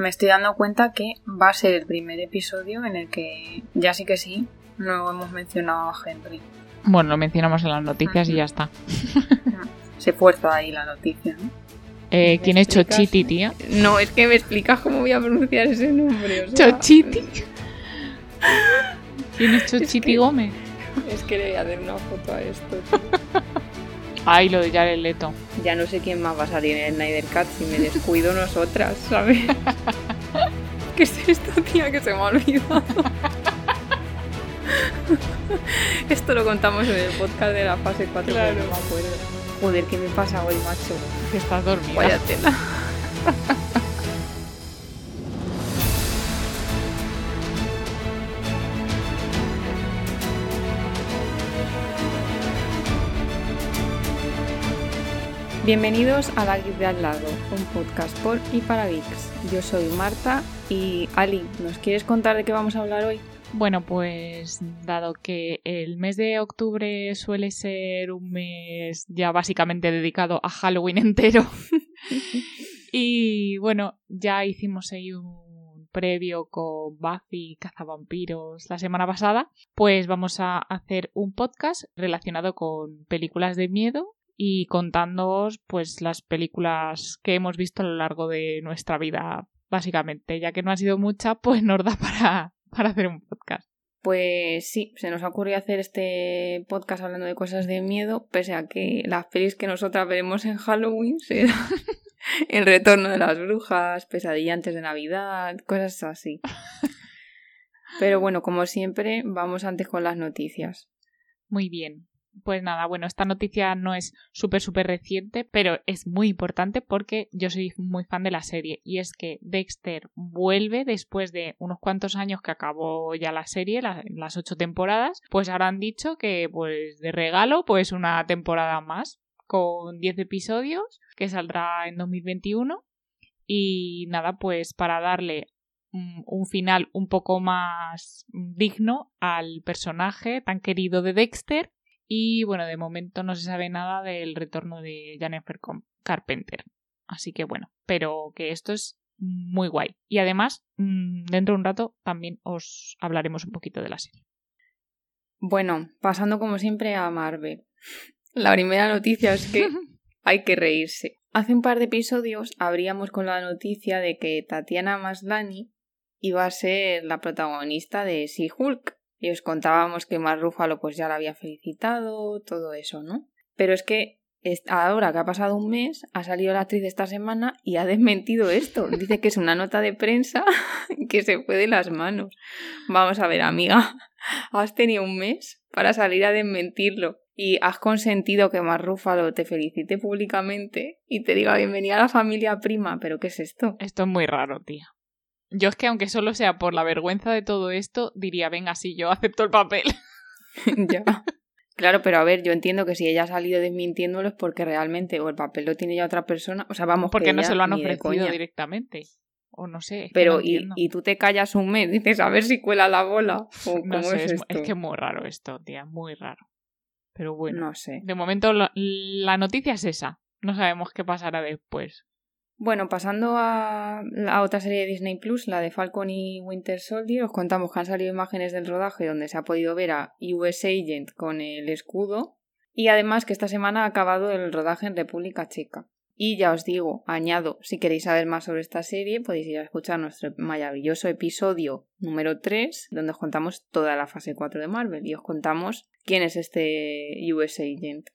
me estoy dando cuenta que va a ser el primer episodio en el que ya sí que sí no hemos mencionado a Henry. Bueno, lo mencionamos en las noticias y ya está. Se fuerza ahí la noticia, ¿no? Eh, ¿Quién es Chochiti, tía? No, es que me explicas cómo voy a pronunciar ese nombre. Chochiti. ¿Quién es Chochiti Gómez? Es que le voy a dar una foto a esto. Ay, lo de Jared Leto. Ya no sé quién más va a salir en el Snyder Cut si me descuido nosotras, ¿sabes? ¿Qué es esto, tía? Que se me ha olvidado. Esto lo contamos en el podcast de la fase 4, claro. no me acuerdo. Joder, ¿qué me pasa hoy, macho? Que estás dormida. Vaya tela. Bienvenidos a La Geek de al lado, un podcast por y para geeks. Yo soy Marta y Ali, ¿nos quieres contar de qué vamos a hablar hoy? Bueno, pues dado que el mes de octubre suele ser un mes ya básicamente dedicado a Halloween entero, y bueno, ya hicimos ahí un previo con Buffy Cazavampiros la semana pasada, pues vamos a hacer un podcast relacionado con películas de miedo y contándoos pues las películas que hemos visto a lo largo de nuestra vida básicamente ya que no ha sido mucha pues nos da para, para hacer un podcast pues sí, se nos ha ocurrido hacer este podcast hablando de cosas de miedo, pese a que las pelis que nosotras veremos en Halloween serán El retorno de las brujas, Pesadilla antes de Navidad, cosas así. Pero bueno, como siempre, vamos antes con las noticias. Muy bien. Pues nada, bueno, esta noticia no es súper, súper reciente, pero es muy importante porque yo soy muy fan de la serie. Y es que Dexter vuelve después de unos cuantos años que acabó ya la serie, las ocho temporadas. Pues ahora han dicho que, pues, de regalo, pues una temporada más con diez episodios que saldrá en 2021. Y nada, pues para darle un final un poco más digno al personaje tan querido de Dexter, y bueno, de momento no se sabe nada del retorno de Jennifer Carpenter. Así que bueno, pero que esto es muy guay. Y además, mm, dentro de un rato también os hablaremos un poquito de la serie. Bueno, pasando como siempre a Marvel. La primera noticia es que hay que reírse. Hace un par de episodios abríamos con la noticia de que Tatiana Maslany iba a ser la protagonista de She-Hulk. Y os contábamos que Mar Rúfalo pues ya la había felicitado, todo eso, ¿no? Pero es que ahora que ha pasado un mes, ha salido la actriz esta semana y ha desmentido esto. Dice que es una nota de prensa que se fue de las manos. Vamos a ver, amiga, has tenido un mes para salir a desmentirlo y has consentido que Mar Rúfalo te felicite públicamente y te diga bienvenida a la familia prima. ¿Pero qué es esto? Esto es muy raro, tía. Yo es que aunque solo sea por la vergüenza de todo esto, diría, venga, sí, yo acepto el papel. ya. Claro, pero a ver, yo entiendo que si ella ha salido desmintiéndolo es porque realmente o el papel lo tiene ya otra persona, o sea, vamos Porque no se lo han ofrecido directamente. O no sé. pero y, y, tú te callas un mes, dices, a ver si cuela la bola. O no sé, es, es, que es muy raro esto, tía, muy raro. Pero bueno. No sé. De momento la noticia es esa. No sabemos qué pasará después. Bueno, pasando a, la otra serie de Disney Plus, la de Falcon y Winter Soldier, os contamos que han salido imágenes del rodaje donde se ha podido ver a US Agent con el escudo y además que esta semana ha acabado el rodaje en República Checa. Y ya os digo, añado, si queréis saber más sobre esta serie, podéis ir a escuchar nuestro maravilloso episodio número 3, donde os contamos toda la fase 4 de Marvel y os contamos quién es este US Agent.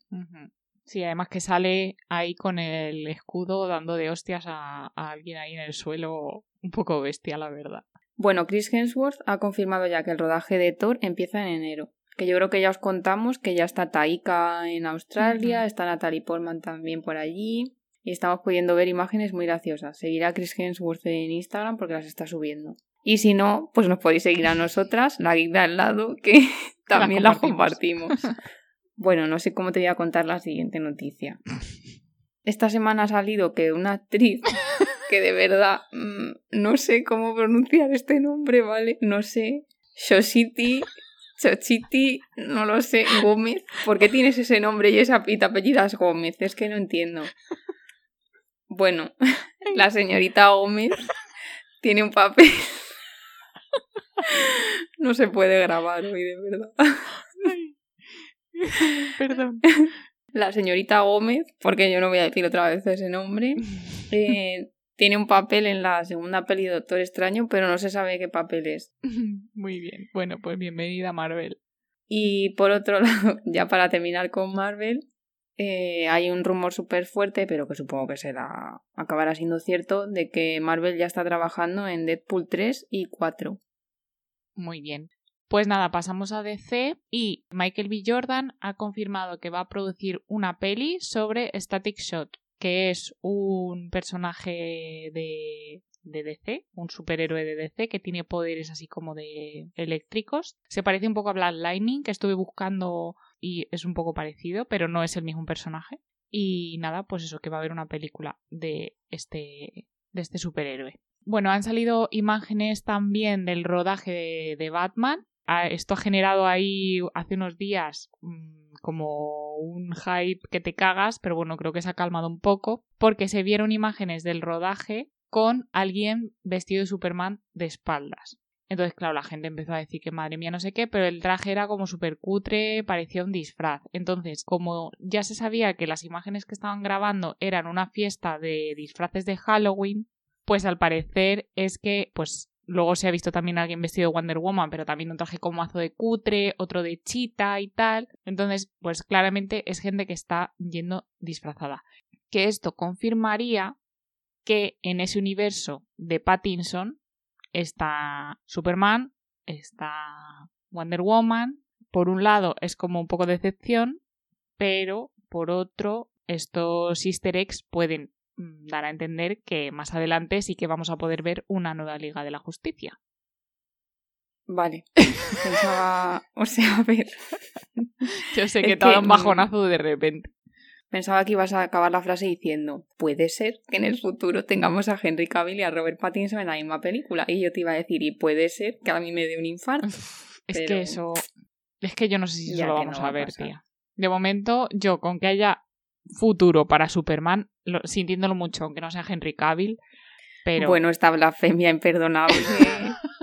Sí, además que sale ahí con el escudo dando de hostias a, alguien ahí en el suelo, un poco bestia, la verdad. Bueno, Chris Hemsworth ha confirmado ya que el rodaje de Thor empieza en enero. Que yo creo que ya os contamos que ya está Taika en Australia, está Natalie Portman también por allí. Y estamos pudiendo ver imágenes muy graciosas. Seguirá a Chris Hemsworth en Instagram porque las está subiendo. Y si no, pues nos podéis seguir a nosotras, la guía al lado, que también la compartimos. Bueno, no sé cómo te voy a contar la siguiente noticia. Esta semana ha salido que una actriz que de verdad mm, no sé cómo pronunciar este nombre, ¿vale? No sé. Shoshiti, Chochiti, no lo sé, Gómez. ¿Por qué tienes ese nombre y esa pita apellidas Gómez? Es que no entiendo. Bueno, la señorita Gómez tiene un papel. no se puede grabar hoy, de verdad. Perdón. La señorita Gómez, porque yo no voy a decir otra vez ese nombre, eh, tiene un papel en la segunda peli de Doctor Extraño, pero no se sabe qué papel es. Muy bien. Bueno, pues bienvenida Marvel. Y por otro lado, ya para terminar con Marvel, eh, hay un rumor súper fuerte, pero que supongo que será acabará siendo cierto, de que Marvel ya está trabajando en Deadpool 3 y 4. Muy bien. Pues nada, pasamos a DC y Michael B. Jordan ha confirmado que va a producir una peli sobre Static Shot, que es un personaje de, de DC, un superhéroe de DC que tiene poderes así como de eléctricos. Se parece un poco a Black Lightning, que estuve buscando y es un poco parecido, pero no es el mismo personaje. Y nada, pues eso, que va a haber una película de este, de este superhéroe. Bueno, han salido imágenes también del rodaje de, Batman. Esto ha generado ahí hace unos días mm, como un hype que te cagas, pero bueno, creo que se ha calmado un poco, porque se vieron imágenes del rodaje con alguien vestido de Superman de espaldas. Entonces, claro, la gente empezó a decir que madre mía, no sé qué, pero el traje era como súper cutre, parecía un disfraz. Entonces, como ya se sabía que las imágenes que estaban grabando eran una fiesta de disfraces de Halloween, pues al parecer es que, pues luego se ha visto también alguien vestido de Wonder Woman, pero también un traje como mazo de cutre, otro de chita y tal. Entonces, pues claramente es gente que está yendo disfrazada. Que esto confirmaría que en ese universo de Pattinson está Superman, está Wonder Woman. Por un lado es como un poco de decepción, pero por otro estos easter eggs pueden mm, dar a entender que más adelante sí que vamos a poder ver una nueva Liga de la Justicia. Vale. Pensaba, o sea, a ver. Yo sé que te da un bajonazo de repente. Pensaba que ibas a acabar la frase diciendo, puede ser que en el futuro tengamos a Henry Cavill y a Robert Pattinson en la misma película. Y yo te iba a decir, y puede ser que a mí me dé un infarto. Es que eso... Es que yo no sé si eso lo vamos a ver, tía. De momento, yo con que haya futuro para Superman, sintiéndolo mucho, aunque no sea Henry Cavill, pero... Bueno, esta blasfemia imperdonable.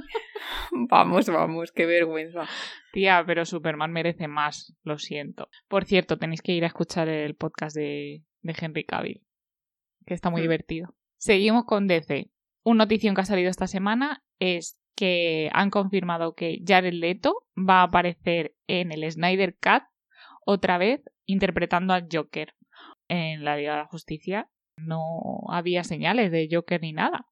vamos, vamos, qué vergüenza. Tía, pero Superman merece más, lo siento. Por cierto, tenéis que ir a escuchar el podcast de, Henry Cavill, que está muy hmm. divertido. Seguimos con DC. Una notición que ha salido esta semana es que han confirmado que Jared Leto va a aparecer en el Snyder Cut otra vez interpretando al Joker. En la Liga de la Justicia no había señales de Joker ni nada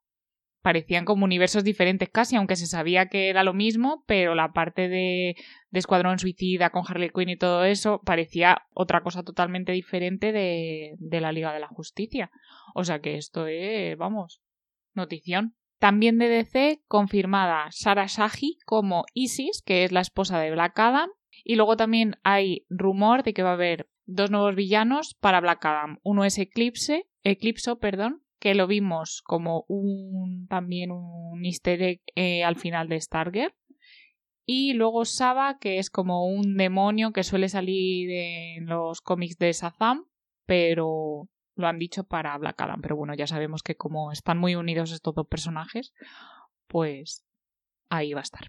parecían como universos diferentes casi, aunque se sabía que era lo mismo, pero la parte de, de Escuadrón Suicida con Harley Quinn y todo eso parecía otra cosa totalmente diferente de, de la Liga de la Justicia. O sea que esto es, vamos, notición. También de DC, confirmada Sarah Shahi como Isis, que es la esposa de Black Adam. Y luego también hay rumor de que va a haber dos nuevos villanos para Black Adam. Uno es Eclipse, Eclipso, perdón, que lo vimos como un también un easter egg eh, al final de Stargirl. Y luego Saba, que es como un demonio que suele salir en los cómics de Shazam, pero lo han dicho para Black Adam. Pero bueno, ya sabemos que como están muy unidos estos dos personajes, pues ahí va a estar.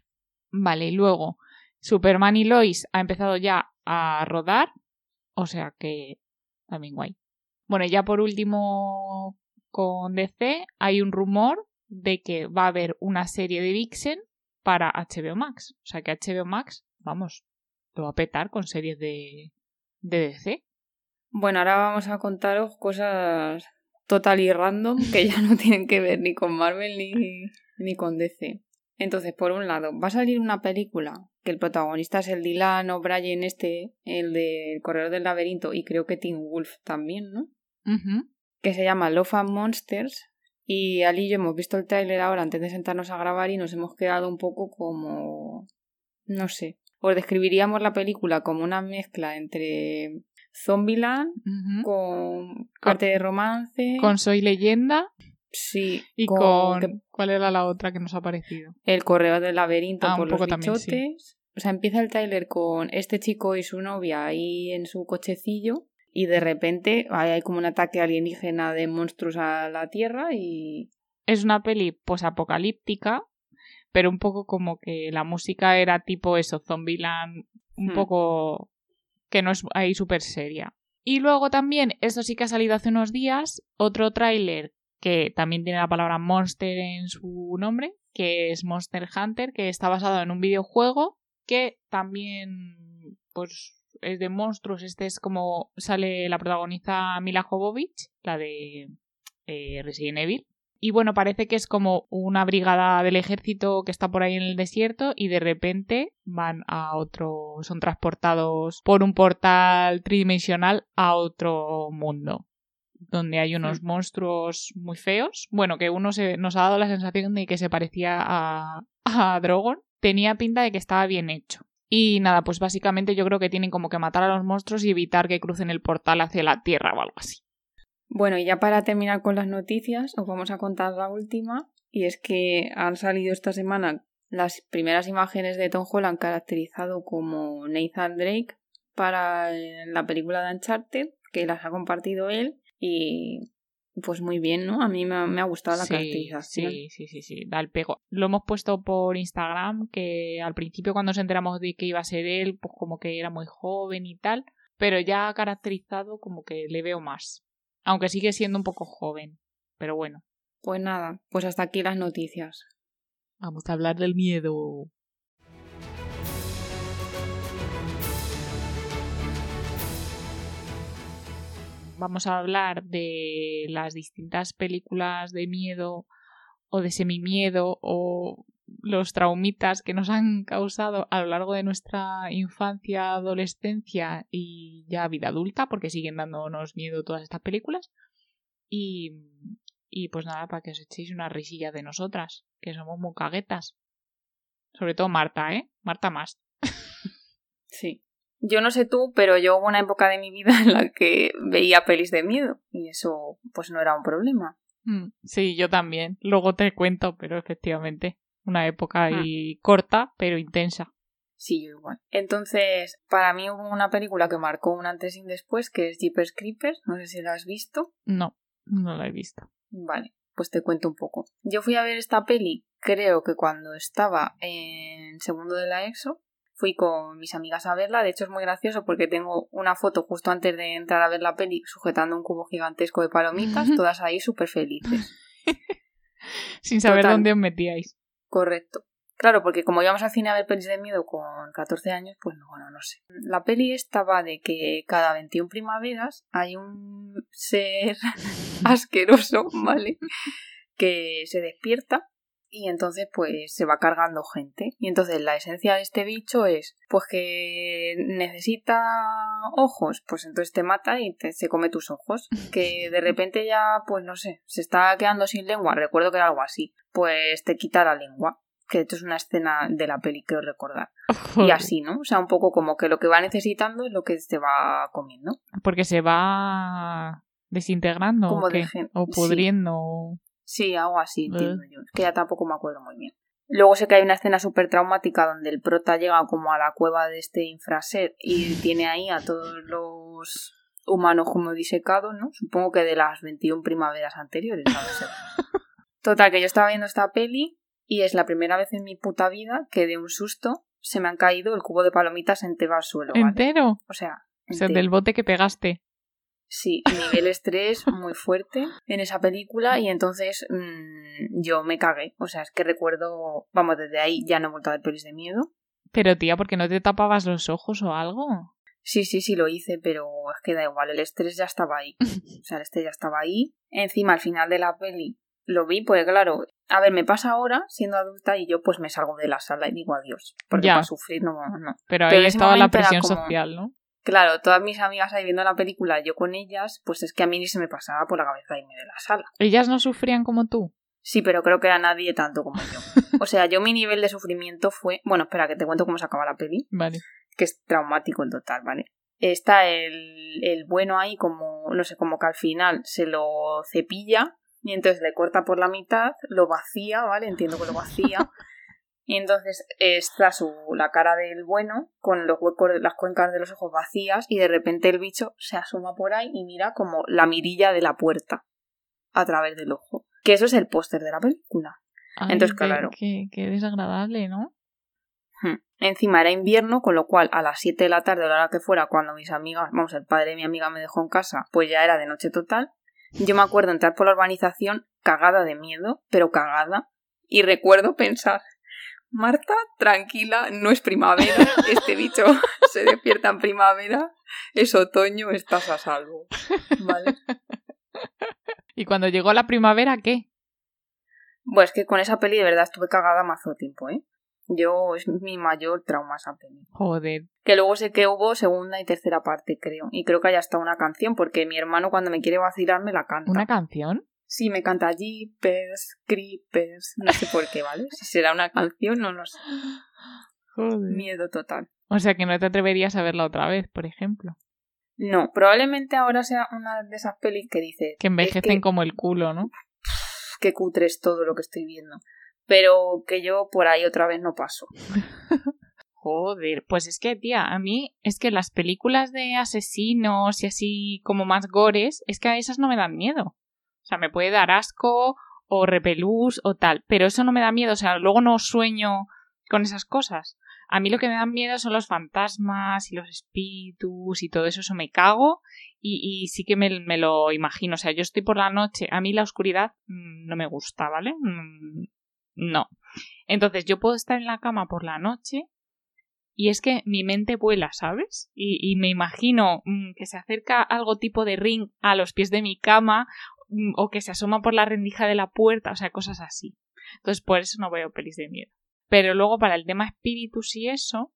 Vale, y luego Superman y Lois ha empezado ya a rodar, o sea que también guay. Bueno, ya por último con DC hay un rumor de que va a haber una serie de Vixen para HBO Max. O sea que HBO Max, vamos, lo va a petar con series de, de DC. Bueno, ahora vamos a contaros cosas total y random que ya no tienen que ver ni con Marvel ni, ni con DC. Entonces, por un lado, va a salir una película que el protagonista es el Dylan O'Brien este, el del Corredor del Laberinto, y creo que Tim Wolf también, ¿no? que se llama Love and Monsters. Y Ali y yo hemos visto el tráiler ahora antes de sentarnos a grabar y nos hemos quedado un poco como... no sé. Os describiríamos la película como una mezcla entre Zombieland con parte de romance. Con Soy Leyenda. Sí. Y con... ¿Cuál era la otra que nos ha parecido? El correo del laberinto ah, por los bichotes. O sea, empieza el tráiler con este chico y su novia ahí en su cochecillo y de repente hay como un ataque alienígena de monstruos a la Tierra y, es una peli posapocalíptica, pero un poco como que la música era tipo eso, Zombieland, un Hmm. poco que no es ahí súper seria. Y luego también, esto sí que ha salido hace unos días, otro tráiler que también tiene la palabra Monster en su nombre, que es Monster Hunter, que está basado en un videojuego que también pues es de monstruos. Este es como sale la protagoniza Mila Jovovich, la de eh, Resident Evil. Y bueno, parece que es como una brigada del ejército que está por ahí en el desierto y de repente van a otro, son transportados por un portal tridimensional a otro mundo donde hay unos monstruos muy feos. Bueno, que uno se, nos ha dado la sensación de que se parecía a, a Drogon. Tenía pinta de que estaba bien hecho. Y nada, pues básicamente yo creo que tienen como que matar a los monstruos y evitar que crucen el portal hacia la Tierra o algo así. Bueno, y ya para terminar con las noticias, os vamos a contar la última. Y es que han salido esta semana las primeras imágenes de Tom Holland caracterizado como Nathan Drake para la película de Uncharted, que las ha compartido él. Y pues muy bien, ¿no? A mí me ha, me ha gustado la Sí, caracterización. sí, sí, sí, sí, da el pego. Lo hemos puesto por Instagram, que al principio cuando nos enteramos de que iba a ser él, pues como que era muy joven y tal, pero ya caracterizado como que le veo más. Aunque sigue siendo un poco joven, pero bueno. Pues nada, pues hasta aquí las noticias. Vamos a hablar del miedo. Vamos a hablar de las distintas películas de miedo o de semimiedo o los traumitas que nos han causado a lo largo de nuestra infancia, adolescencia y ya vida adulta, porque siguen dándonos miedo todas estas películas. Y, y pues nada, para que os echéis una risilla de nosotras, que somos muy. Sobre todo Marta, ¿eh? Marta más. Sí. Yo no sé tú, pero yo hubo una época de mi vida en la que veía pelis de miedo y eso pues no era un problema. Mm, Sí, yo también. Luego te cuento, pero efectivamente. Una época Hmm. ahí corta, pero intensa. Sí, yo igual. Entonces, para mí hubo una película que marcó un antes y un después, que es Jeepers Creepers, no sé si la has visto. No, no la he visto. Vale, pues te cuento un poco. Yo fui a ver esta peli, creo que cuando estaba en segundo de la EXO, fui con mis amigas a verla. De hecho, es muy gracioso porque tengo una foto justo antes de entrar a ver la peli sujetando un cubo gigantesco de palomitas, todas ahí súper felices. Sin saber Total. dónde os metíais. Correcto. Claro, porque como íbamos al cine a ver pelis de miedo con 14 años, pues no, bueno, no sé. La peli esta va de que cada 21 primaveras hay un ser asqueroso, ¿vale? Que se despierta y entonces pues se va cargando gente. Y entonces la esencia de este bicho es pues que necesita ojos, pues entonces te mata y te, se come tus ojos. Que de repente ya pues no sé, se está quedando sin lengua, recuerdo que era algo así, pues te quita la lengua. Que esto es una escena de la peli, creo recordar. Y así, ¿no? O sea, un poco como que lo que va necesitando es lo que se va comiendo. Porque se va desintegrando Como o, qué? de o pudriendo. Sí, algo así, Eh. entiendo yo. Es que ya tampoco me acuerdo muy bien. Luego sé que hay una escena súper traumática donde el prota llega como a la cueva de este infraser y tiene ahí a todos los humanos como disecados, ¿no? Supongo que de las 21 primaveras anteriores. Total, que yo estaba viendo esta peli y es la primera vez en mi puta vida que de un susto se me han caído el cubo de palomitas entero al suelo, ¿vale? ¿Entero? O sea, O sea, entero. del bote que pegaste. Sí, nivel estrés muy fuerte en esa película y entonces mm, yo me cagué. O sea, es que recuerdo, vamos, desde ahí ya no he vuelto a ver pelis de miedo. Pero tía, ¿por qué no te tapabas los ojos o algo? Sí, sí, sí lo hice, pero es que da igual, el estrés ya estaba ahí. O sea, el estrés ya estaba ahí. Encima, al final de la peli, lo vi, porque claro, a ver, me pasa ahora siendo adulta y yo pues me salgo de la sala y digo adiós. Porque Ya. para sufrir no, no. Pero ahí Pero estaba la presión como- social, ¿no? Claro, todas mis amigas ahí viendo la película, yo con ellas, pues es que a mí ni se me pasaba por la cabeza irme de la sala. Ellas no sufrían como tú. Sí, pero creo que a nadie tanto como yo. O sea, yo mi nivel de sufrimiento fue... Bueno, espera, que te cuento cómo se acaba la peli, Vale. que es traumático en total, ¿vale? Está el, el bueno ahí como, no sé, como que al final se lo cepilla y entonces le corta por la mitad, lo vacía, ¿vale? Entiendo que lo vacía. Y entonces está su, la cara del bueno con los huecos, las cuencas de los ojos vacías y de repente el bicho se asoma por ahí y mira como la mirilla de la puerta. a través del ojo. Que eso es el póster de la película. Entonces, claro. Qué, desagradable, ¿no? Hmm. Encima era invierno, con lo cual a las 7 de la tarde o la hora que fuera, cuando mis amigas, vamos, el padre de mi amiga me dejó en casa, pues ya era de noche total. Yo me acuerdo entrar por la urbanización cagada de miedo, pero cagada, y recuerdo pensar, Marta, tranquila, no es primavera, este bicho se despierta en primavera, es otoño, estás a salvo. ¿Vale? ¿Y cuando llegó la primavera qué? Pues que con esa peli de verdad estuve cagada mazo tiempo, ¿eh? Yo, es mi mayor trauma esa peli. Joder. Que luego sé que hubo segunda y tercera parte, creo. Y creo que hay hasta una canción, porque mi hermano cuando me quiere vacilar me la canta. ¿Una canción? Sí, me canta Jeepers, Creepers, no sé por qué, ¿vale? Si será una canción, no lo sé. Joder. Miedo total. O sea que no te atreverías a verla otra vez, por ejemplo. No, probablemente ahora sea una de esas pelis que dice... Que envejecen como el culo, ¿no? Qué cutre es todo lo que estoy viendo. Pero que yo por ahí otra vez no paso. Joder, pues es que, tía, a mí es que las películas de asesinos y así como más gores, es que a esas no me dan miedo. Sea, me puede dar asco o repelús o tal, pero eso no me da miedo, o sea, luego no sueño con esas cosas. A mí lo que me dan miedo son los fantasmas y los espíritus y todo eso, eso me cago y, sí que me, lo imagino. O sea, yo estoy por la noche, a mí la oscuridad mm, no me gusta, ¿vale? Mm, no. Entonces yo puedo estar en la cama por la noche y es que mi mente vuela, ¿sabes? Y, y me imagino mm, que se acerca algo tipo de ring a los pies de mi cama o que se asoma por la rendija de la puerta, o sea, cosas así. Entonces, por eso no veo pelis de miedo. Pero luego, para el tema espíritus y eso,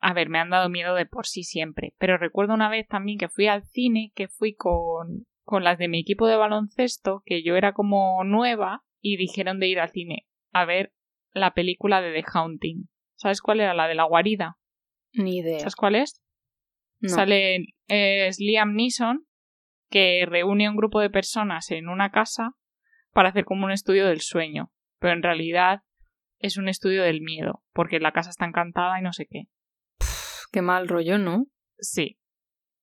a ver, me han dado miedo de por sí siempre. Pero recuerdo una vez también que fui al cine, que fui con, con las de mi equipo de baloncesto, que yo era como nueva, y dijeron de ir al cine a ver la película de The Haunting. ¿Sabes cuál era? La de la guarida. Ni idea. ¿Sabes cuál es? Sale es Liam Neeson que reúne a un grupo de personas en una casa para hacer como un estudio del sueño, pero en realidad es un estudio del miedo, porque la casa está encantada y no sé qué. qué mal rollo, ¿no? Sí.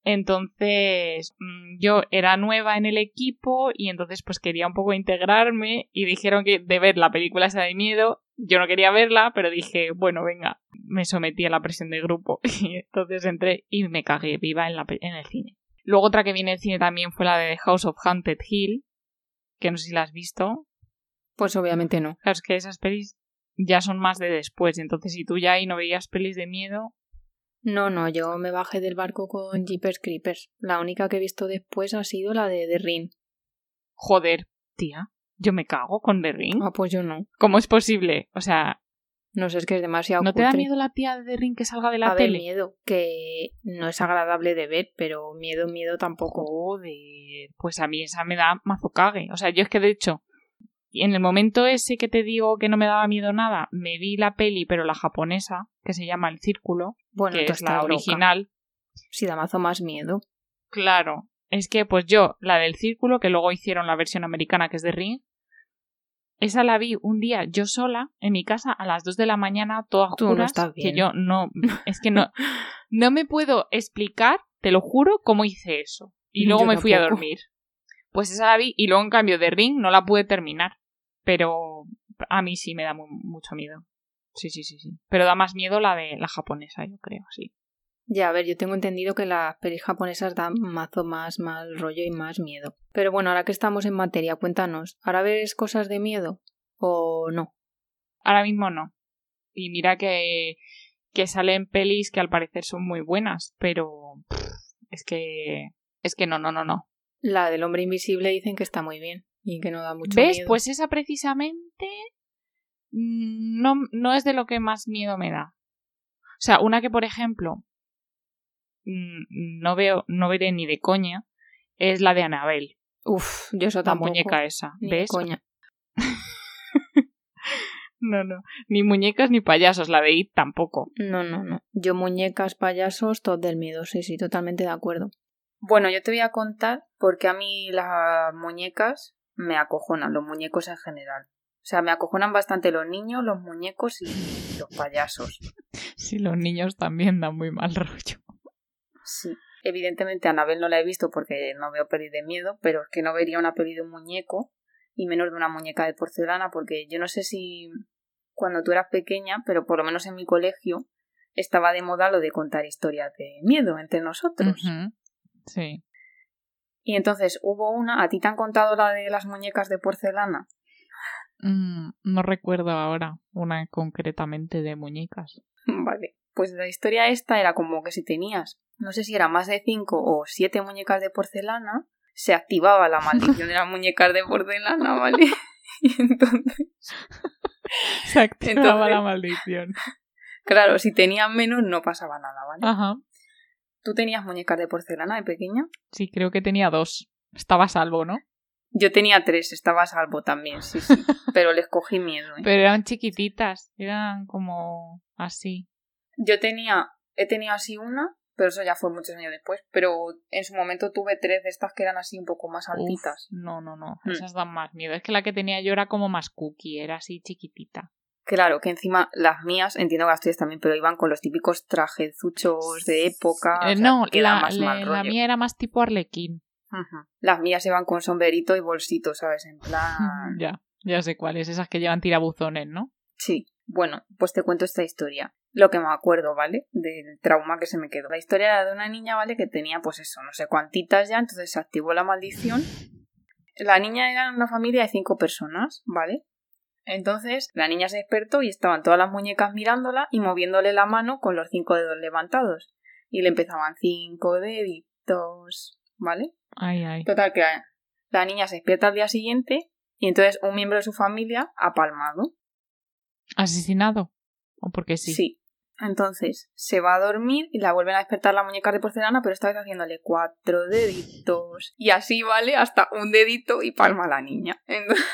Entonces mm, yo era nueva en el equipo y entonces pues quería un poco integrarme y dijeron que de ver la película esa de miedo, yo no quería verla, pero dije, bueno, venga, me sometí a la presión del grupo y entonces entré y me cagué viva en, la, en el cine. Luego otra que viene en cine también fue la de House of Haunted Hill, que no sé si la has visto. Pues obviamente no. Claro, es que esas pelis ya son más de después, entonces si tú ya ahí no veías pelis de miedo... No, no, yo me bajé del barco con Jeepers Creepers. La única que he visto después ha sido la de The Ring. Joder, tía, yo me cago con The Ring. Ah, pues yo no. ¿Cómo es posible? O sea, no sé, es que es demasiado. ¿No te da miedo la tía de Ring que salga de la a tele? Ver, miedo, que no es agradable de ver, pero miedo, miedo tampoco. Joder, pues a mí esa me da mazo cague. O sea, yo es que de hecho, en el momento ese que te digo que no me daba miedo nada, me vi la peli, pero la japonesa, que se llama El Círculo, bueno, que es la original. Sí, da mazo más miedo. Claro, es que pues yo, la del Círculo, que luego hicieron la versión americana que es de Ring, esa la vi un día yo sola en mi casa a las 2 de la mañana, todas oscuras, que yo no, es que no, no me puedo explicar, te lo juro, cómo hice eso. Y luego me fui a dormir. Pues esa la vi y luego en cambio de Ring no la pude terminar. Pero a mí sí me da mucho miedo. Sí, sí, sí, sí. Pero da más miedo la de la japonesa, yo creo, sí. Ya, a ver, yo tengo entendido que las pelis japonesas dan mazo más mal rollo y más miedo. Pero bueno, ahora que estamos en materia, cuéntanos, ¿ahora ves cosas de miedo o no? Ahora mismo no. Y mira que, que salen pelis que al parecer son muy buenas, pero es que es que no, no, no, no. La del hombre invisible dicen que está muy bien y que no da mucho ¿Ves? Pues esa precisamente mm, no, no es de lo que más miedo me da. O sea, una que, por ejemplo, no veo, no veré ni de coña, es la de Anabel. Uf, yo eso La muñeca esa, ¿ves? coña. no, no, ni muñecas ni payasos, la de It tampoco. No, no, no. Yo muñecas, payasos, todo del miedo, sí, sí, totalmente de acuerdo. Bueno, yo te voy a contar porque a mí las muñecas me acojonan, los muñecos en general. O sea, me acojonan bastante los niños, los muñecos y los payasos. Sí, los niños también dan muy mal rollo. Sí. Evidentemente Anabel no la he visto porque no veo peli de miedo, pero es que no vería una peli de un muñeco y menos de una muñeca de porcelana porque yo no sé si cuando tú eras pequeña, pero por lo menos en mi colegio estaba de moda lo de contar historias de miedo entre nosotros. Sí. Y entonces hubo una, ¿a ti te han contado la de las muñecas de porcelana? Mm, no recuerdo ahora una concretamente de muñecas. Vale, pues la historia esta era como que si tenías, no sé si era más de cinco o siete muñecas de porcelana, se activaba la maldición de las muñecas de porcelana, ¿vale? y entonces... Se activaba la maldición. Claro, si tenían menos no pasaba nada, ¿vale? Ajá. ¿Tú tenías muñecas de porcelana de pequeña? Sí, creo que tenía dos. Estaba a salvo, ¿no? Yo tenía tres, estaba a salvo también, sí, sí. Pero les cogí miedo. ¿eh? Pero eran chiquititas, eran como así. Yo tenía, he tenido así una, pero eso ya fue muchos años después. Pero en su momento tuve tres de estas que eran así un poco más altitas. no, no, no, Mm. esas dan más miedo. Es que la que tenía yo era como más cookie, era así chiquitita. Claro, que encima las mías, entiendo que las tuyas también, pero iban con los típicos trajezuchos de época. Eh, o sea, no, la, más la- mal la rollo. mía era más tipo arlequín. Las mías iban con sombrerito y bolsito, ¿sabes? En plan. Ya, ya sé cuáles, esas que llevan tirabuzones, ¿no? Sí. Bueno, pues te cuento esta historia. Lo que me acuerdo, ¿vale? Del trauma que se me quedó. La historia era de una niña, ¿vale? Que tenía, pues eso, no sé cuántitas ya, entonces se activó la maldición. La niña era una familia de cinco personas, ¿vale? Entonces la niña se despertó y estaban todas las muñecas mirándola y moviéndole la mano con los cinco dedos levantados. Y le empezaban cinco deditos, ¿vale? Ay, ay. Total, que la, la niña se despierta al día siguiente y entonces un miembro de su familia ha palmado. ¿Asesinado? ¿O porque sí? Sí. Entonces se va a dormir y la vuelven a despertar la muñeca de porcelana, pero esta vez haciéndole cuatro deditos. Y así vale hasta un dedito y palma a la niña. Entonces,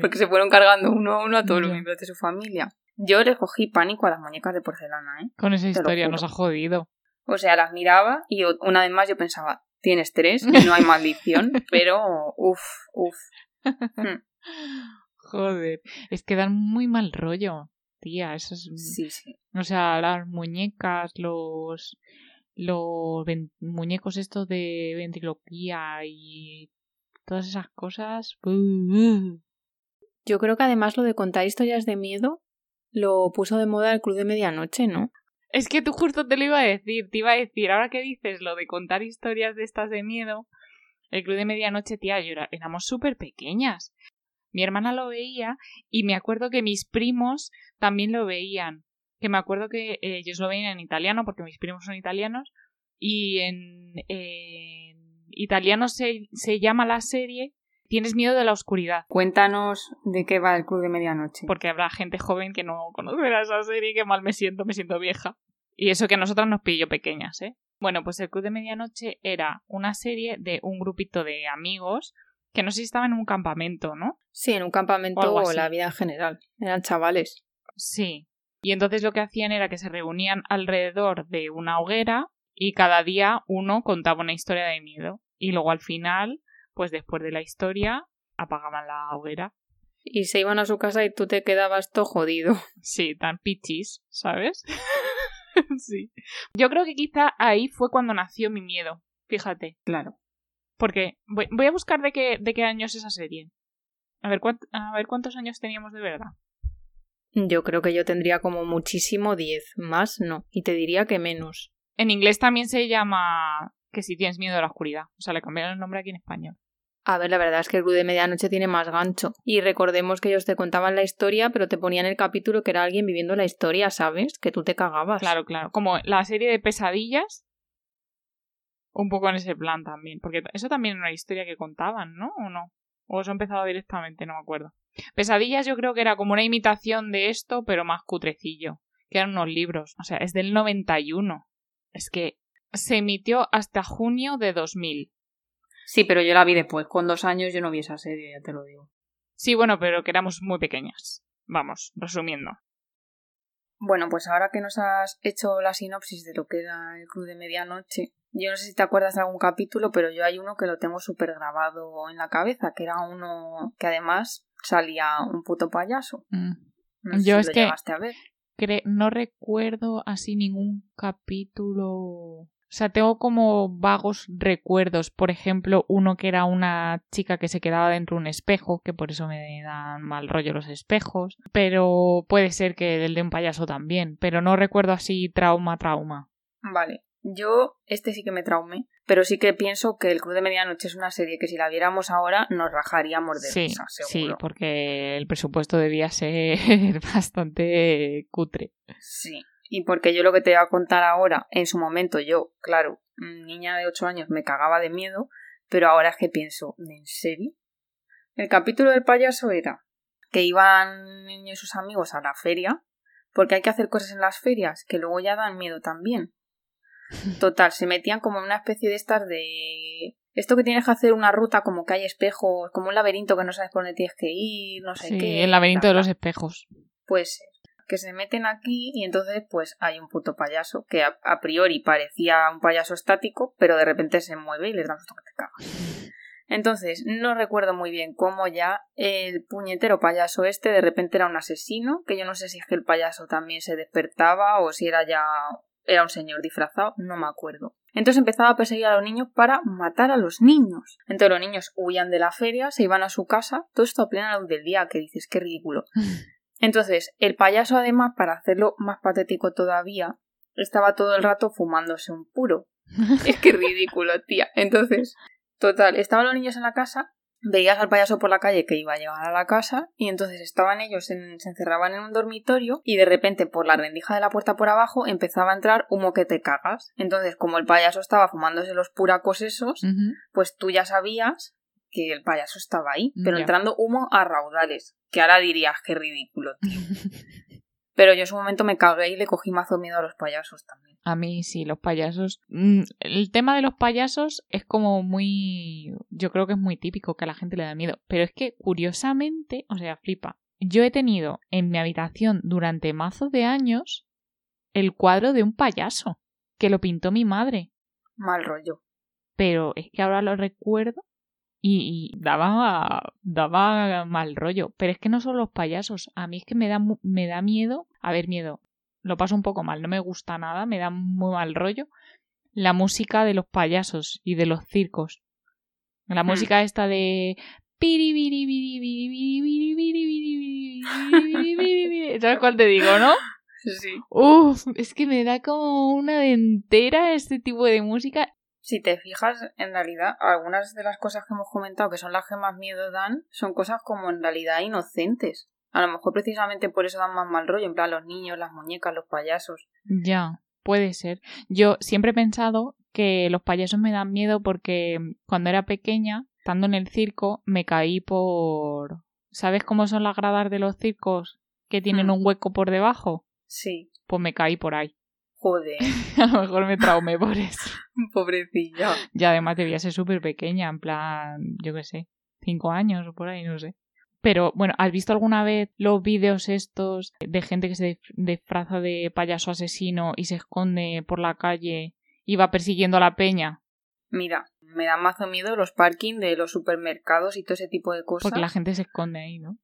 porque se fueron cargando uno a uno a todos los miembros de su familia. Yo le cogí pánico a las muñecas de porcelana, ¿eh? Con esa historia nos ha jodido. O sea, las miraba y una vez más yo pensaba, tienes tres y no hay maldición, pero uff, uff. Joder. Es que dan muy mal rollo, tía. Eso es... Sí, sí. O sea, las muñecas, los los muñecos estos de ventriloquía y todas esas cosas. Yo creo que además lo de contar historias de miedo lo puso de moda el Club de Medianoche, ¿no? Es que tú justo te lo iba a decir, te iba a decir, ahora que dices lo de contar historias de estas de miedo, el club de medianoche, tía, yo era- éramos súper pequeñas. Mi hermana lo veía y me acuerdo que mis primos también lo veían. Que me acuerdo que eh, ellos lo veían en italiano, porque mis primos son italianos, y en, en italiano se, se llama la serie Tienes miedo de la oscuridad. Cuéntanos de qué va el Club de Medianoche. Porque habrá gente joven que no conocerá esa serie, que mal me siento, me siento vieja. Y eso que a nosotras nos pilló pequeñas, ¿eh? Bueno, pues el Club de Medianoche era una serie de un grupito de amigos que no sé si estaban en un campamento, ¿no? Sí, en un campamento o la vida en general. Eran chavales. Sí. Y entonces lo que hacían era que se reunían alrededor de una hoguera y cada día uno contaba una historia de miedo. Y luego al final, pues después de la historia, apagaban la hoguera. Y se iban a su casa y tú te quedabas todo jodido. Sí, tan pichis, ¿sabes? sí. Yo creo que quizá ahí fue cuando nació mi miedo. Fíjate. Claro. Porque voy, voy a buscar de qué, de qué año es esa serie. A ver, cuánt- a ver cuántos años teníamos de verdad. Yo creo que yo tendría como muchísimo 10. Más no. Y te diría que menos. En inglés también se llama que si tienes miedo a la oscuridad. O sea, le cambiaron el nombre aquí en español. A ver, la verdad es que el Club de Medianoche tiene más gancho. Y recordemos que ellos te contaban la historia, pero te ponían el capítulo que era alguien viviendo la historia, ¿sabes? Que tú te cagabas. Claro, claro. Como la serie de pesadillas. Un poco en ese plan también. Porque eso también era una historia que contaban, ¿no? ¿O no? O eso empezaba directamente, no me acuerdo. Pesadillas yo creo que era como una imitación de esto, pero más cutrecillo. Que eran unos libros. O sea, es del 91. Es que se emitió hasta junio de 2000. Sí, pero yo la vi después. Con dos años yo no vi esa serie, ya te lo digo. Sí, bueno, pero que éramos muy pequeñas. Vamos, resumiendo. Bueno, pues ahora que nos has hecho la sinopsis de lo que era el Club de Medianoche, yo no sé si te acuerdas de algún capítulo, pero yo hay uno que lo tengo súper grabado en la cabeza, que era uno que además salía un puto payaso. Mm. No sé Yo si es lo que- a ver. No recuerdo así ningún capítulo O sea, tengo como vagos recuerdos. Por ejemplo, uno que era una chica que se quedaba dentro de un espejo, que por eso me dan mal rollo los espejos. Pero puede ser que el de un payaso también. Pero no recuerdo así trauma, trauma. Vale. Yo, este sí que me traumé, pero sí que pienso que El Club de Medianoche es una serie que si la viéramos ahora nos rajaríamos de Sí, risa, seguro. sí, porque el presupuesto debía ser bastante cutre. Sí, y porque yo lo que te voy a contar ahora, en su momento yo, claro, niña de 8 años me cagaba de miedo, pero ahora es que pienso, ¿en serio? El capítulo del payaso era que iban niños y sus amigos a la feria, porque hay que hacer cosas en las ferias que luego ya dan miedo también. Total, se metían como en una especie de estas de... Esto que tienes que hacer una ruta como que hay espejos, como un laberinto que no sabes por dónde tienes que ir, no sé Sí, qué. el laberinto de los espejos. Pues que se meten aquí y entonces pues hay un puto payaso que a, priori parecía un payaso estático, pero de repente se mueve y les da un susto que te cagas. Entonces, no recuerdo muy bien cómo ya el puñetero payaso este de repente era un asesino, que yo no sé si es que el payaso también se despertaba o si era ya era un señor disfrazado, no me acuerdo. Entonces empezaba a perseguir a los niños para matar a los niños. Entonces los niños huían de la feria, se iban a su casa, todo esto a plena luz del día, que dices, qué ridículo. Entonces, el payaso además, para hacerlo más patético todavía, estaba todo el rato fumándose un puro. Es que ridículo, tía. Entonces, total, estaban los niños en la casa, veías al payaso por la calle que iba a llegar a la casa, y entonces estaban ellos, en- se encerraban en un dormitorio, y de repente por la rendija de la puerta por abajo empezaba a entrar humo que te cagas. Entonces, como el payaso estaba fumándose los puracos esos, pues tú ya sabías que el payaso estaba ahí, pero entrando humo a raudales, que ahora dirías que ridículo, tío. Pero yo en su momento me cagué y le cogí mazo miedo a los payasos también. A mí sí, los payasos. Mm, El tema de los payasos es como muy. Yo creo que es muy típico que a la gente le da miedo. Pero es que, curiosamente, o sea, flipa. Yo he tenido en mi habitación durante mazos de años el cuadro de un payaso que lo pintó mi madre. Mal rollo. Pero es que ahora lo recuerdo y, daba, daba mal rollo. Pero es que no son los payasos, a mí es que me da, me da miedo, a ver, miedo, lo paso un poco mal, no me gusta nada, me da muy mal rollo la música de los payasos y de los circos. La música esta de ¿Sabes cuál te digo, no? Sí. Uf, es que me da como una dentera este tipo de música si te fijas, en realidad, algunas de las cosas que hemos comentado, que son las que más miedo dan, son cosas como en realidad inocentes. A lo mejor precisamente por eso dan más mal rollo, en plan los niños, las muñecas, los payasos. Ya, puede ser. Yo siempre he pensado que los payasos me dan miedo porque cuando era pequeña, estando en el circo, me caí por... ¿Sabes cómo son las gradas de los circos que tienen Hmm. un hueco por debajo? Sí. Pues me caí por ahí. Joder, A lo mejor me traumé por eso. pobrecilla. Y además debía ser súper pequeña, en plan, yo qué sé, cinco años o por ahí, no sé. Pero bueno, ¿has visto alguna vez los vídeos estos de gente que se disfraza de payaso asesino y se esconde por la calle y va persiguiendo a la peña? Mira, me da mazo miedo los parking de los supermercados y todo ese tipo de cosas. Porque la gente se esconde ahí, ¿no?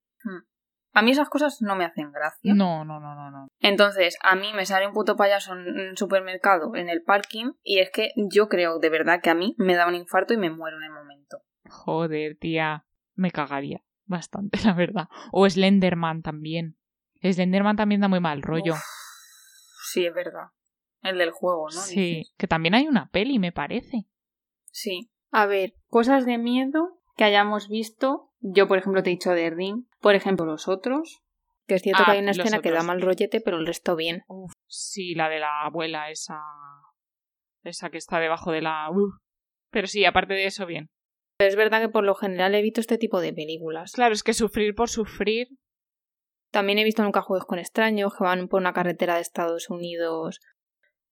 A mí esas cosas no me hacen gracia. No, no, no, no, no. Entonces, a mí me sale un puto payaso en un supermercado, en el parking, y es que yo creo de verdad que a mí me da un infarto y me muero en el momento. Joder, tía, me cagaría bastante, la verdad. O Slenderman también. Slenderman también da muy mal rollo. Uf, sí, es verdad. El del juego, ¿no? sí, Dices. que también hay una peli, me parece. Sí. A ver, cosas de miedo que hayamos visto. Yo, por ejemplo, te he dicho de Ring. Por ejemplo, los otros. Que es cierto Ah, que hay una escena que da mal rollete, pero el resto bien. Uf, sí, la de la abuela, esa. Esa que está debajo de la. Uf. Pero sí, aparte de eso, bien. Pero es verdad que por lo general he visto este tipo de películas. Claro, es que sufrir por sufrir. También he visto nunca juegos con extraños que van por una carretera de Estados Unidos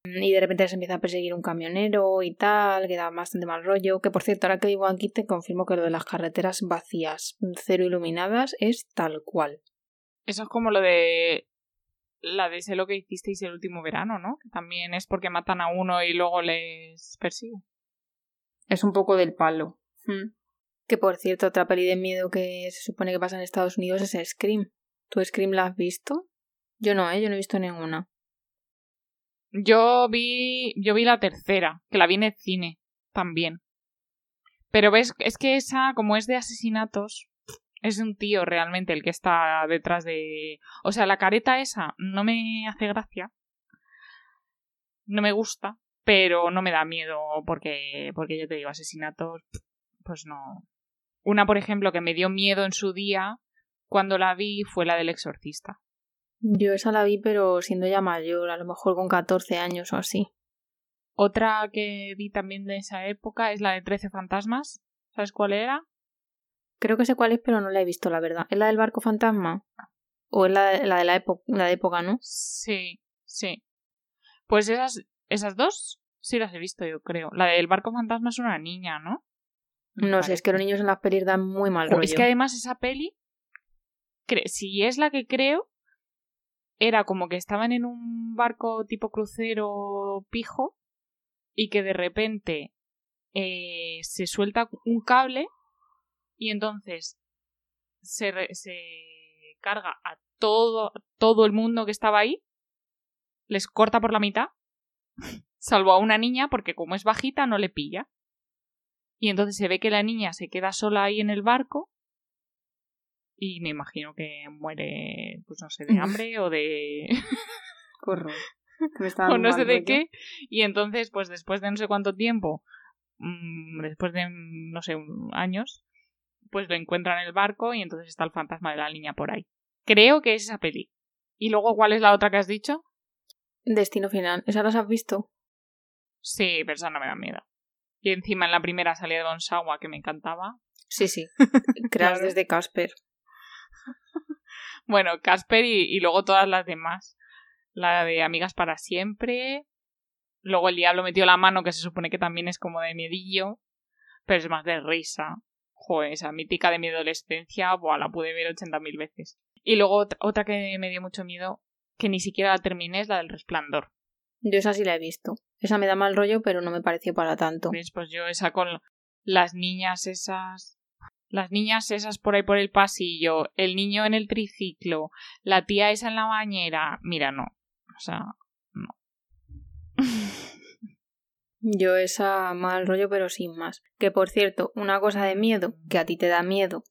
y de repente les empieza a perseguir un camionero y tal, que da bastante mal rollo. Que por cierto, ahora que vivo aquí te confirmo que lo de las carreteras vacías, cero iluminadas, es tal cual. Eso es como lo de. La de sé lo que hicisteis el último verano, ¿no? Que también es porque matan a uno y luego les persiguen. Es un poco del palo. Hmm. Que por cierto, otra peli de miedo que se supone que pasa en Estados Unidos es Scream. ¿Tú Scream la has visto? Yo no, ¿eh? Yo no he visto ninguna. Yo vi, yo vi la tercera, que la vi en el cine también. Pero ves, es que esa, como es de asesinatos, es un tío realmente el que está detrás de... O sea, la careta esa no me hace gracia. No me gusta, pero no me da miedo porque, porque yo te digo, asesinatos, pues no. Una, por ejemplo, que me dio miedo en su día cuando la vi fue la del exorcista. Yo esa la vi, pero siendo ya mayor, a lo mejor con 14 años o así. Otra que vi también de esa época es la de Trece fantasmas. ¿Sabes cuál era? Creo que sé cuál es, pero no la he visto, la verdad. ¿Es la del barco fantasma? ¿O es la de la, de la, la de época, no? Sí, sí. Pues esas, esas dos sí las he visto, yo creo. La del barco fantasma es una niña, ¿no? No sé, es que los niños en las pelis dan muy mal rollo. Es que además esa peli, si es la que creo, era como que estaban en un barco tipo crucero pijo y que de repente eh, se suelta un cable y entonces se, se carga a todo, todo el mundo que estaba ahí, les corta por la mitad, salvo a una niña porque como es bajita no le pilla. Y entonces se ve que la niña se queda sola ahí en el barco y me imagino que muere, pues no sé, de hambre o de... Corro. o no sé de qué. Y entonces, pues después de no sé cuánto tiempo, mm, después de, no sé, años, pues lo encuentran en el barco y entonces está el fantasma de la niña por ahí. Creo que es esa peli. ¿Y luego cuál es la otra que has dicho? Destino Final. ¿Esa las has visto? Sí, pero esa no me da miedo. Y encima en la primera salida de Bonsawa que me encantaba. Sí, sí. Crash desde Casper. Bueno, Casper y, y, luego todas las demás. La de Amigas para siempre. Luego el diablo metió la mano, que se supone que también es como de miedillo. Pero es más de risa. Joder, esa mítica de mi adolescencia, buah, la pude ver 80.000 veces. Y luego otra que me dio mucho miedo, que ni siquiera la terminé, es la del resplandor. Yo esa sí la he visto. Esa me da mal rollo, pero no me pareció para tanto. Pues yo esa con las niñas esas. Las niñas esas por ahí por el pasillo, el niño en el triciclo, la tía esa en la bañera. Mira, no. O sea, no. Yo esa mal rollo, pero sin más. Que por cierto, una cosa de miedo, que a ti te da miedo,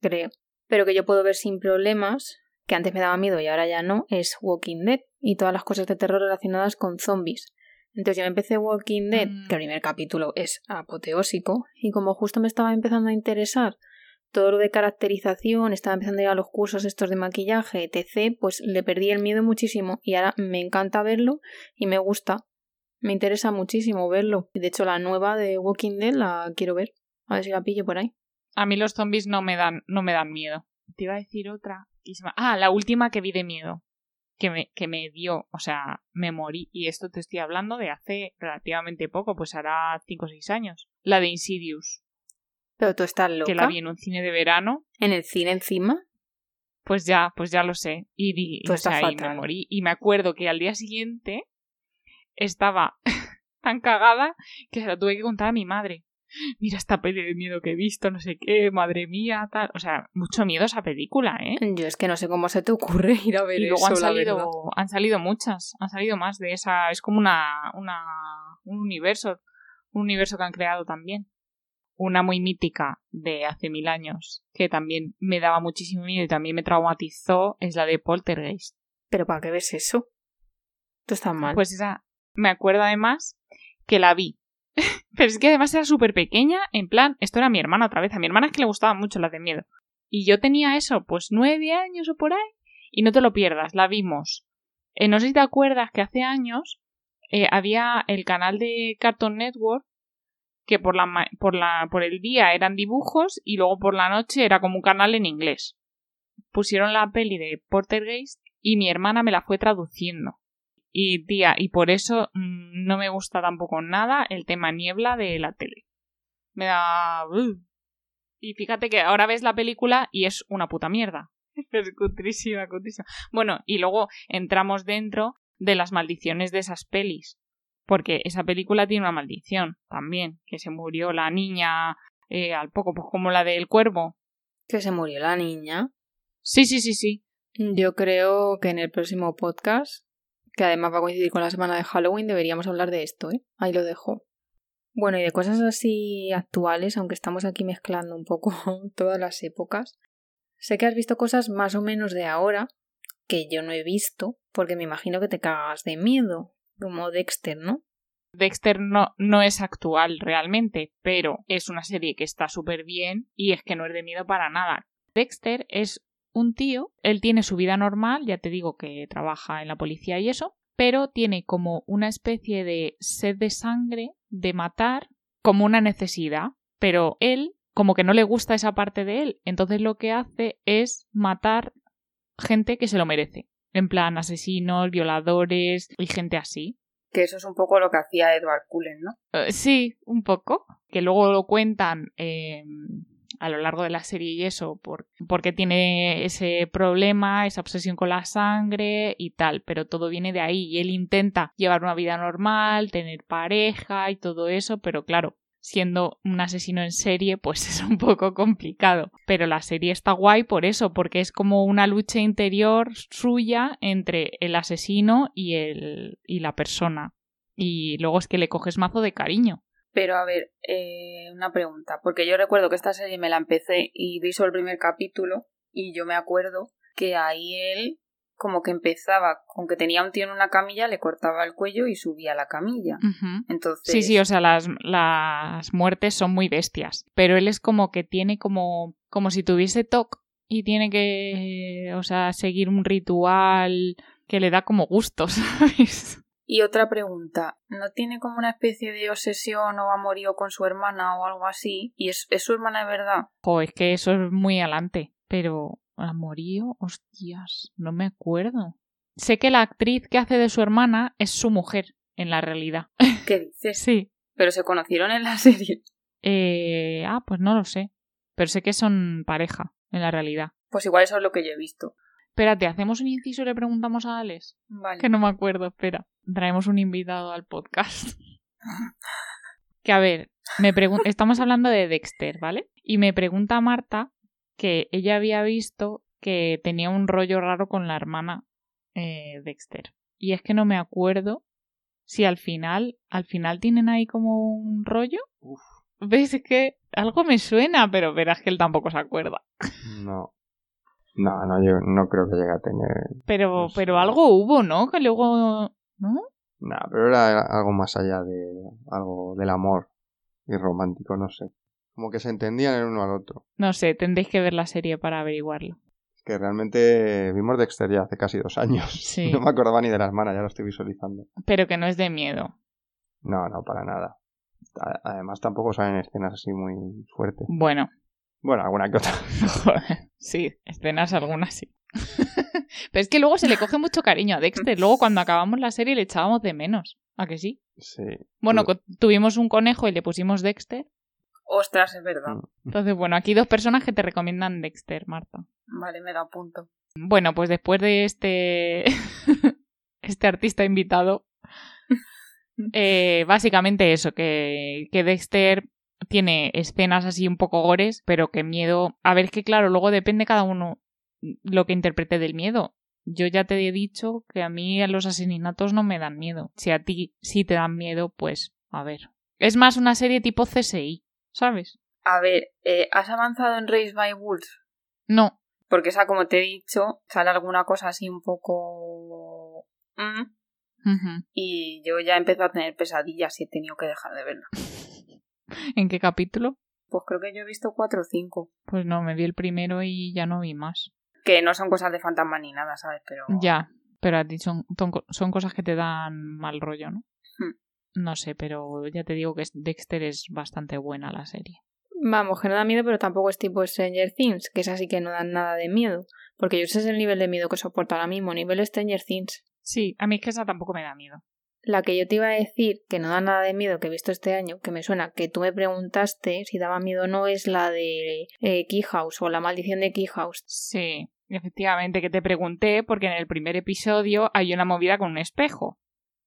creo, pero que yo puedo ver sin problemas, que antes me daba miedo y ahora ya no, es Walking Dead y todas las cosas de terror relacionadas con zombies. Entonces yo empecé Walking Dead, que el mm. primer capítulo es apoteósico, y como justo me estaba empezando a interesar todo lo de caracterización, estaba empezando a ir a los cursos estos de maquillaje, etc., pues le perdí el miedo muchísimo y ahora me encanta verlo y me gusta. Me interesa muchísimo verlo. De hecho, la nueva de Walking Dead la quiero ver. A ver si la pillo por ahí. A mí los zombies no me dan, no me dan miedo. Te iba a decir otra. Ah, la última que vi de miedo. Que me, que me dio, o sea, me morí. Y esto te estoy hablando de hace relativamente poco, pues hará 5 o 6 años. La de Insidious. Pero tú estás loca. Que la vi en un cine de verano. ¿En el cine encima? Pues ya, pues ya lo sé. Y, y, me morí. Y me acuerdo que al día siguiente estaba tan cagada que se la tuve que contar a mi madre mira esta peli de miedo que he visto, no sé qué, madre mía, tal. O sea, mucho miedo esa película, ¿eh? Yo es que no sé cómo se te ocurre ir a ver y luego han salido, han salido muchas, han salido más de esa. Es como una, una, un universo, un universo que han creado también. Una muy mítica de hace mil años, que también me daba muchísimo miedo y también me traumatizó, es la de Poltergeist. ¿Pero para qué ves eso? Tú estás mal. Pues esa, me acuerdo además que la vi Pero es que además era súper pequeña, en plan, esto era mi hermana otra vez, a mi hermana es que le gustaban mucho las de miedo. Y yo tenía eso, pues nueve años o por ahí, y no te lo pierdas, la vimos. Eh, no sé si te acuerdas que hace años eh, había el canal de Cartoon Network que por, la, por, la, por el día eran dibujos y luego por la noche era como un canal en inglés. Pusieron la peli de Portergeist y mi hermana me la fue traduciendo. Y tía, y por eso mm, no me gusta tampoco nada el tema niebla de la tele. Me da... Uh. Y fíjate que ahora ves la película y es una puta mierda. Es cutrísima, cutrísima. Bueno, y luego entramos dentro de las maldiciones de esas pelis. Porque esa película tiene una maldición también. Que se murió la niña eh, al poco, pues como la del cuervo. ¿Que se murió la niña? Sí, sí, sí, sí. Yo creo que en el próximo podcast que además va a coincidir con la semana de Halloween, deberíamos hablar de esto, ¿eh? Ahí lo dejo. Bueno, y de cosas así actuales, aunque estamos aquí mezclando un poco todas las épocas, sé que has visto cosas más o menos de ahora que yo no he visto, porque me imagino que te cagas de miedo, como Dexter, ¿no? Dexter no, no es actual realmente, pero es una serie que está súper bien y es que no es de miedo para nada. Dexter es un tío, él tiene su vida normal, ya te digo que trabaja en la policía y eso, pero tiene como una especie de sed de sangre, de matar, como una necesidad, pero él como que no le gusta esa parte de él, entonces lo que hace es matar gente que se lo merece, en plan asesinos, violadores y gente así. Que eso es un poco lo que hacía Edward Cullen, ¿no? Eh, sí, un poco. Que luego lo cuentan eh, a lo largo de la serie y eso, por, porque tiene ese problema, esa obsesión con la sangre y tal, pero todo viene de ahí. Y él intenta llevar una vida normal, tener pareja y todo eso, pero claro, siendo un asesino en serie, pues es un poco complicado. Pero la serie está guay por eso, porque es como una lucha interior suya entre el asesino y, el, y la persona. Y luego es que le coges mazo de cariño. Pero a ver, eh, una pregunta, porque yo recuerdo que esta serie me la empecé y vi solo el primer capítulo y yo me acuerdo que ahí él como que empezaba con que tenía un tío en una camilla, le cortaba el cuello y subía a la camilla. Entonces... Sí, sí, o sea, las, las muertes son muy bestias, pero él es como que tiene como, como si tuviese TOC y tiene que, o sea, seguir un ritual que le da como gusto, ¿sabes? Y otra pregunta, ¿no tiene como una especie de obsesión o amorío con su hermana o algo así? ¿Y es, su hermana de verdad? Jo, es que eso es muy adelante, pero amorío, hostias, no me acuerdo. Sé que la actriz que hace de su hermana es su mujer, en la realidad. ¿Qué dices? sí. ¿Pero se conocieron en la serie? Eh, ah, pues no lo sé. Pero sé que son pareja, en la realidad. Pues igual eso es lo que yo he visto. Espérate, ¿hacemos un inciso y le preguntamos a Alex? Vale. Que no me acuerdo, espera. Traemos un invitado al podcast. que a ver, me estamos hablando de Dexter, ¿vale? Y me pregunta Marta que ella había visto que tenía un rollo raro con la hermana eh, Dexter. Y es que no me acuerdo si al final, al final tienen ahí como un rollo. ¿Ves? Es que algo me suena, pero verás que él tampoco se acuerda. No. No, no, yo no creo que llegue a tener. Pero, pero algo hubo, ¿no? Que luego. ¿No? No, pero era algo más allá de algo del amor y romántico, no sé. Como que se entendían el uno al otro. No sé, tendréis que ver la serie para averiguarlo. Es que realmente vimos Dexter ya hace casi dos años. Sí. No me acordaba ni de la hermana, ya lo estoy visualizando. Pero que no es de miedo. No, no, para nada. Además tampoco salen escenas así muy fuertes. Bueno, bueno, alguna que otra. sí, escenas algunas sí. Pero es que luego se le coge mucho cariño a Dexter. Luego cuando acabamos la serie le echábamos de menos. ¿A que sí? Sí. Bueno, tuvimos un conejo y le pusimos Dexter. Ostras, es verdad. Mm. Entonces, bueno, aquí dos personas que te recomiendan Dexter, Marta. Vale, me da punto. Bueno, pues después de este. este artista invitado. Eh, básicamente eso, que, que Dexter tiene escenas así un poco gores, pero que miedo. A ver, es que claro, luego depende cada uno lo que interprete del miedo. Yo ya te he dicho que a mí los asesinatos no me dan miedo. Si a ti sí te dan miedo, pues a ver. Es más una serie tipo CSI, ¿sabes? A ver, eh, ¿has avanzado en Race by Wolves? No. Porque esa, como te he dicho, sale alguna cosa así un poco... Mm, y yo ya he empezado a tener pesadillas y he tenido que dejar de verla. ¿En qué capítulo? Pues creo que yo he visto cuatro o cinco. Pues no, me vi el primero y ya no vi más. Que no son cosas de fantasma ni nada, ¿sabes? Pero... Ya, pero a ti son, son cosas que te dan mal rollo, ¿no? Hmm. No sé, pero ya te digo que Dexter es bastante buena la serie. Vamos, que no da miedo, pero tampoco es tipo Stranger Things, que es así que no dan nada de miedo. Porque yo sé es el nivel de miedo que soporto ahora mismo, nivel Stranger Things. Sí, a mí es que esa tampoco me da miedo. La que yo te iba a decir, que no da nada de miedo, que he visto este año, que me suena, que tú me preguntaste si daba miedo o no, es la de eh, Key House o la maldición de Key House. Sí, efectivamente, que te pregunté porque en el primer episodio hay una movida con un espejo.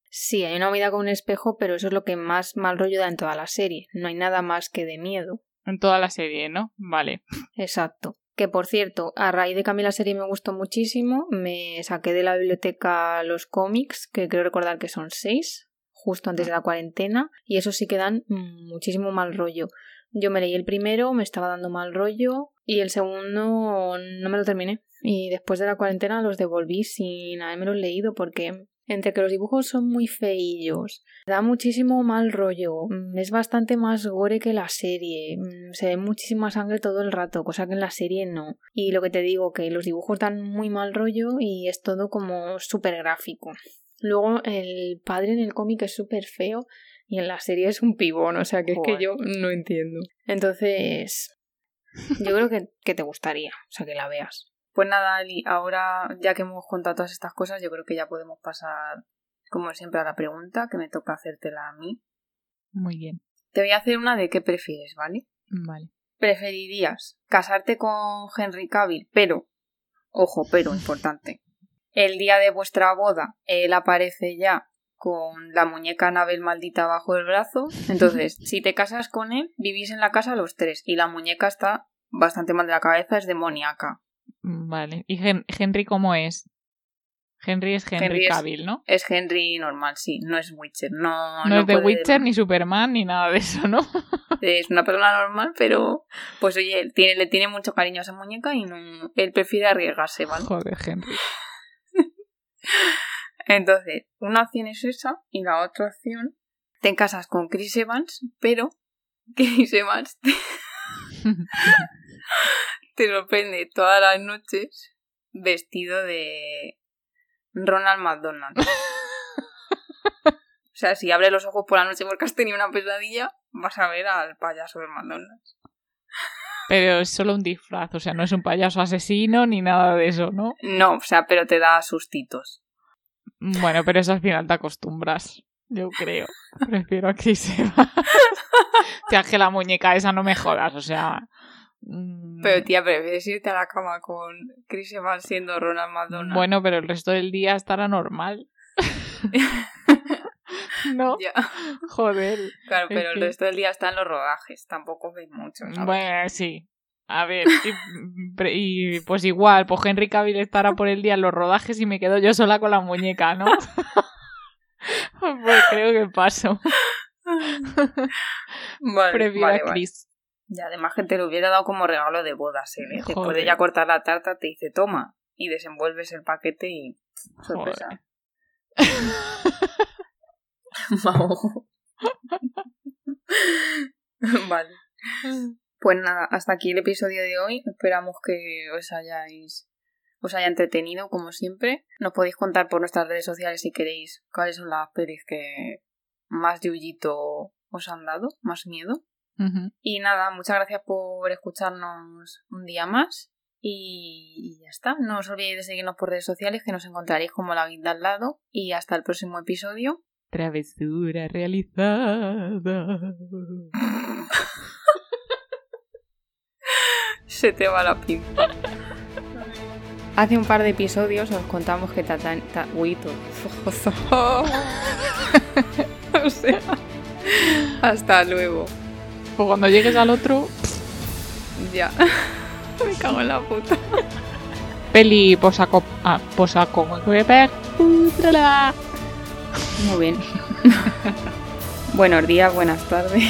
Sí, hay una movida con un espejo, pero eso es lo que más mal rollo da en toda la serie. No hay nada más que de miedo. En toda la serie, ¿no? Vale. Exacto Que por cierto, a raíz de que a mí la serie me gustó muchísimo, me saqué de la biblioteca los cómics, que creo recordar que son seis, justo antes de la cuarentena, y eso sí que dan muchísimo mal rollo. Yo me leí el primero, me estaba dando mal rollo, y el segundo no me lo terminé. Y después de la cuarentena los devolví sin haberme leído porque entre que los dibujos son muy feillos, da muchísimo mal rollo, mm, es bastante más gore que la serie, mm, se ve muchísima sangre todo el rato, cosa que en la serie no. Y lo que te digo, que los dibujos dan muy mal rollo y es todo como súper gráfico. Luego el padre en el cómic es súper feo y en la serie es un pibón, o sea que es que yo no entiendo. Entonces, yo creo que, que te gustaría, o sea que la veas. Pues nada, Ali, ahora ya que hemos contado todas estas cosas, yo creo que ya podemos pasar, como siempre, a la pregunta que me toca hacértela a mí. Muy bien. Te voy a hacer una de qué prefieres, ¿vale? Vale. ¿Preferirías casarte con Henry Cavill, pero, ojo, pero importante, el día de vuestra boda él aparece ya con la muñeca Anabel maldita bajo el brazo. Entonces, si te casas con él, vivís en la casa los tres y la muñeca está bastante mal de la cabeza, es demoníaca. Vale. ¿Y Henry cómo es? Henry es Henry, Cavill, ¿no? Es Henry normal, sí, no es Witcher. No, no, es de Witcher, ni Superman, ni nada de eso, ¿no? es una persona normal, pero pues oye, tiene, le tiene mucho cariño a esa muñeca y no, él prefiere arriesgarse, ¿vale? Joder, Henry. Entonces, una opción es esa y la otra opción, te casas con Chris Evans, pero Chris Evans te sorprende todas las noches vestido de Ronald McDonald. o sea, si abres los ojos por la noche porque has tenido una pesadilla, vas a ver al payaso de McDonald's. Pero es solo un disfraz, o sea, no es un payaso asesino ni nada de eso, ¿no? No, o sea, pero te da sustitos. Bueno, pero eso al final te acostumbras, yo creo. Prefiero a que se va. Te que la muñeca esa no me jodas, o sea. Mm. Pero tía, prefieres irte a la cama con Chris Evans siendo Ronald McDonald. Bueno, pero el resto del día estará normal. no. Joder. Claro, pero el resto del día están los rodajes. Tampoco veis mucho. Bueno, sí. A ver, y, pues igual, pues Henry Cavill estará por el día en los rodajes y me quedo yo sola con la muñeca, ¿no? pues creo que paso. Prefiero a Chris. Y además que te lo hubiera dado como regalo de bodas, ¿eh? Después de ya cortar la tarta te dice toma y desenvuelves el paquete y sorpresa. vale. Pues nada, hasta aquí el episodio de hoy. Esperamos que os hayáis os haya entretenido como siempre. Nos podéis contar por nuestras redes sociales si queréis cuáles son las pelis que más yuyito os han dado, más miedo. Y nada, muchas gracias por escucharnos un día más. Y ya está. No os olvidéis de seguirnos por redes sociales que nos encontraréis como la guinda al lado. Y hasta el próximo episodio. Travesura realizada. Se te va la pinta. Hace un par de episodios os contamos que Tatán. Ta, o sea. Hasta luego. Pues cuando llegues al otro. Ya. Me cago en la puta. Peli posaco. Ah, posaco. Muy bien. Buenos días, buenas tardes.